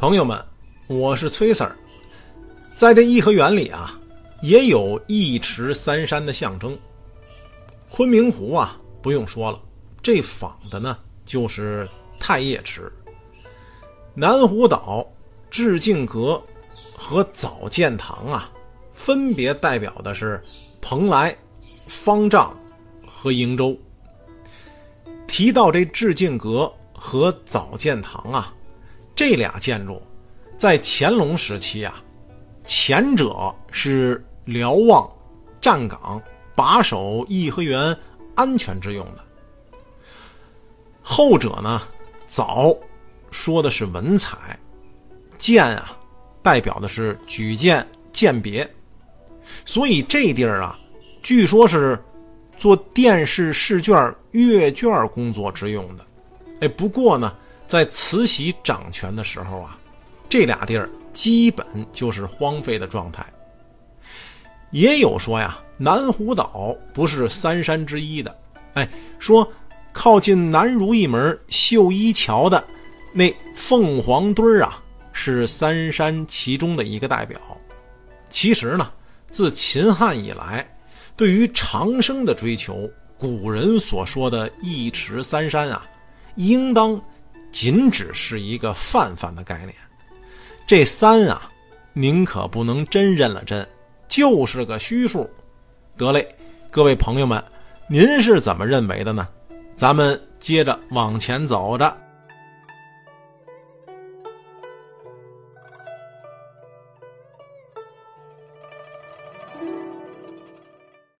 朋友们，我是崔 Sir，在这颐和园里啊，也有一池三山的象征。昆明湖啊，不用说了，这仿的呢就是太液池。南湖岛、致敬阁和早建堂啊，分别代表的是蓬莱、方丈和瀛洲。提到这致敬阁和早建堂啊。这俩建筑，在乾隆时期啊，前者是瞭望、站岗、把守颐和园安全之用的；后者呢，早说的是文采，建啊，代表的是举荐鉴别，所以这地儿啊，据说是做殿试试卷阅卷工作之用的。哎，不过呢。在慈禧掌权的时候啊，这俩地儿基本就是荒废的状态。也有说呀，南湖岛不是三山之一的，哎，说靠近南如意门绣衣桥的那凤凰墩啊，是三山其中的一个代表。其实呢，自秦汉以来，对于长生的追求，古人所说的一池三山啊，应当。仅只是一个泛泛的概念，这三啊，您可不能真认了真，就是个虚数。得嘞，各位朋友们，您是怎么认为的呢？咱们接着往前走着。